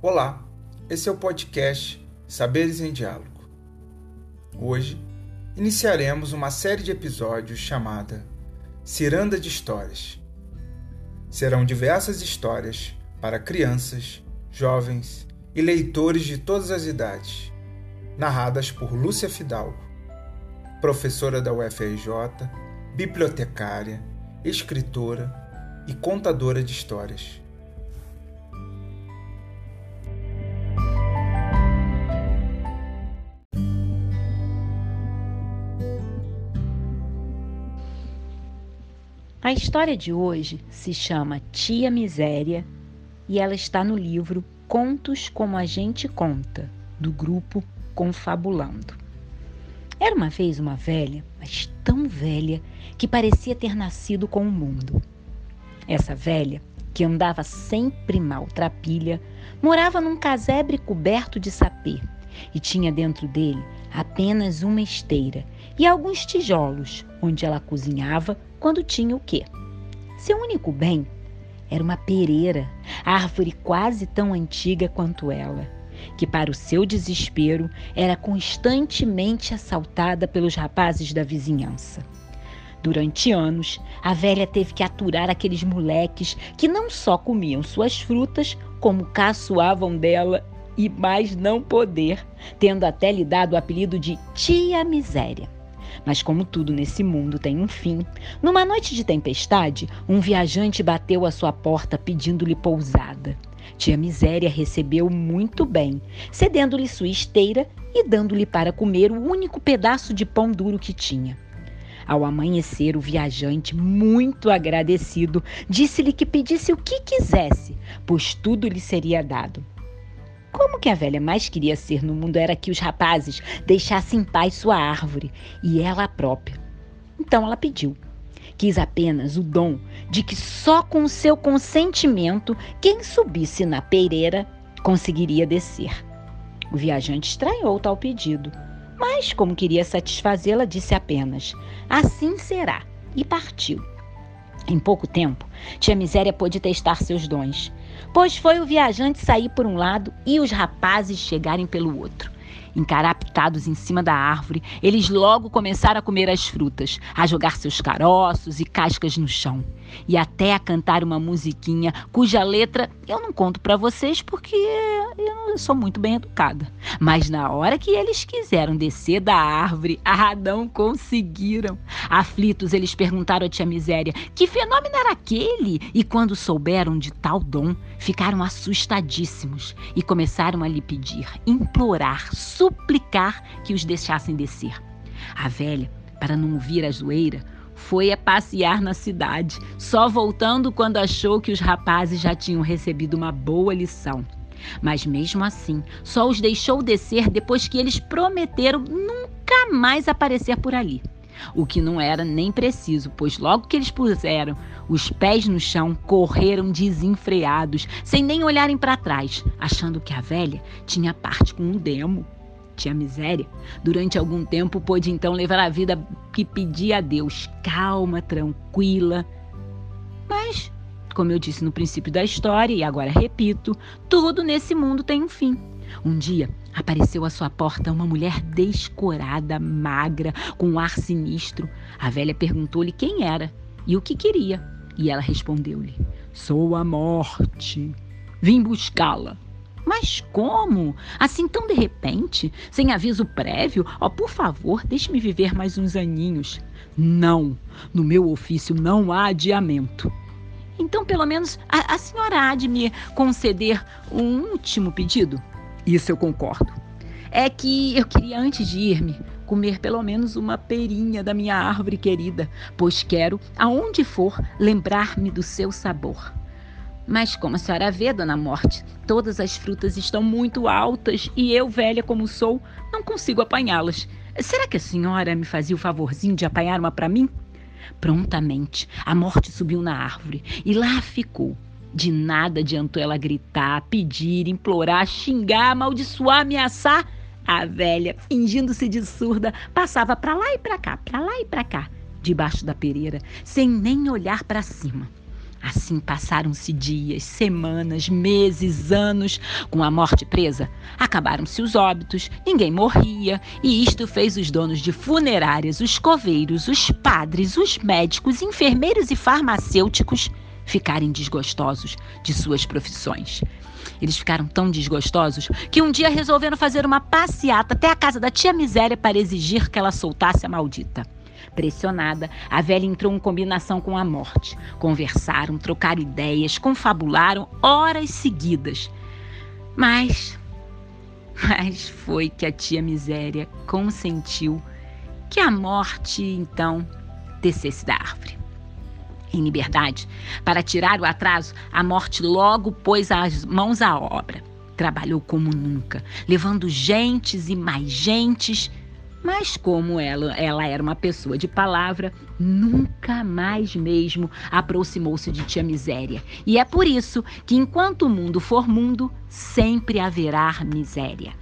Olá, esse é o podcast Saberes em Diálogo. Hoje iniciaremos uma série de episódios chamada Ciranda de Histórias. Serão diversas histórias para crianças, jovens e leitores de todas as idades, narradas por Lúcia Fidalgo, professora da UFRJ, bibliotecária, escritora e contadora de histórias. A história de hoje se chama Tia Miséria e ela está no livro Contos como a Gente Conta, do grupo Confabulando. Era uma vez uma velha, mas tão velha que parecia ter nascido com o mundo. Essa velha, que andava sempre maltrapilha, morava num casebre coberto de sapê e tinha dentro dele apenas uma esteira e alguns tijolos onde ela cozinhava quando tinha o quê? Seu único bem era uma pereira, árvore quase tão antiga quanto ela, que, para o seu desespero, era constantemente assaltada pelos rapazes da vizinhança. Durante anos, a velha teve que aturar aqueles moleques que não só comiam suas frutas, como caçoavam dela e mais não poder, tendo até lhe dado o apelido de Tia Miséria. Mas como tudo nesse mundo tem um fim, numa noite de tempestade, um viajante bateu à sua porta pedindo-lhe pousada. Tia Miséria recebeu muito bem, cedendo-lhe sua esteira e dando-lhe para comer o único pedaço de pão duro que tinha. Ao amanhecer, o viajante, muito agradecido, disse-lhe que pedisse o que quisesse, pois tudo lhe seria dado. Como que a velha mais queria ser no mundo era que os rapazes deixassem em paz sua árvore e ela própria. Então ela pediu. Quis apenas o dom de que só com seu consentimento quem subisse na peireira conseguiria descer. O viajante estranhou tal pedido mas, como queria satisfazê-la, disse apenas: Assim será, e partiu. Em pouco tempo, tia Miséria pôde testar seus dons, pois foi o viajante sair por um lado e os rapazes chegarem pelo outro. Encaraptados em cima da árvore, eles logo começaram a comer as frutas, a jogar seus caroços e cascas no chão, e até a cantar uma musiquinha cuja letra eu não conto para vocês porque eu sou muito bem educada. Mas na hora que eles quiseram descer da árvore, a não conseguiram. Aflitos, eles perguntaram à tia Miséria que fenômeno era aquele, e quando souberam de tal dom, ficaram assustadíssimos e começaram a lhe pedir, implorar, suplicar que os deixassem descer. A velha, para não ouvir a zoeira, foi a passear na cidade, só voltando quando achou que os rapazes já tinham recebido uma boa lição. Mas mesmo assim, só os deixou descer depois que eles prometeram nunca mais aparecer por ali. O que não era nem preciso, pois logo que eles puseram os pés no chão, correram desenfreados, sem nem olharem para trás, achando que a velha tinha parte com um demo. Tinha miséria. Durante algum tempo pôde então levar a vida que pedia a Deus, calma, tranquila. Mas, como eu disse no princípio da história, e agora repito, tudo nesse mundo tem um fim. Um dia apareceu à sua porta uma mulher descorada, magra, com um ar sinistro. A velha perguntou-lhe quem era e o que queria. E ela respondeu-lhe: Sou a morte. Vim buscá-la. Mas como? Assim tão de repente? Sem aviso prévio? Oh, por favor, deixe-me viver mais uns aninhos. Não, no meu ofício não há adiamento. Então, pelo menos, a, a senhora há de me conceder um último pedido? Isso eu concordo. É que eu queria, antes de ir-me, comer pelo menos uma perinha da minha árvore querida, pois quero, aonde for, lembrar-me do seu sabor. Mas como a senhora vê, dona Morte, todas as frutas estão muito altas e eu, velha como sou, não consigo apanhá-las. Será que a senhora me fazia o favorzinho de apanhar uma para mim? Prontamente, a morte subiu na árvore e lá ficou. De nada adiantou ela gritar, pedir, implorar, xingar, amaldiçoar, ameaçar. A velha, fingindo-se de surda, passava para lá e para cá, para lá e para cá, debaixo da pereira, sem nem olhar para cima. Assim passaram-se dias, semanas, meses, anos. Com a morte presa, acabaram-se os óbitos, ninguém morria, e isto fez os donos de funerárias, os coveiros, os padres, os médicos, enfermeiros e farmacêuticos ficarem desgostosos de suas profissões. Eles ficaram tão desgostosos que um dia resolveram fazer uma passeata até a casa da tia Miséria para exigir que ela soltasse a maldita. Pressionada, a velha entrou em combinação com a morte. Conversaram, trocaram ideias, confabularam horas seguidas. Mas. Mas foi que a tia Miséria consentiu que a morte, então, descesse da árvore. Em liberdade, para tirar o atraso, a morte logo pôs as mãos à obra. Trabalhou como nunca, levando gentes e mais gentes mas como ela, ela era uma pessoa de palavra, nunca mais mesmo aproximou-se de tia miséria. E é por isso que enquanto o mundo for mundo, sempre haverá miséria.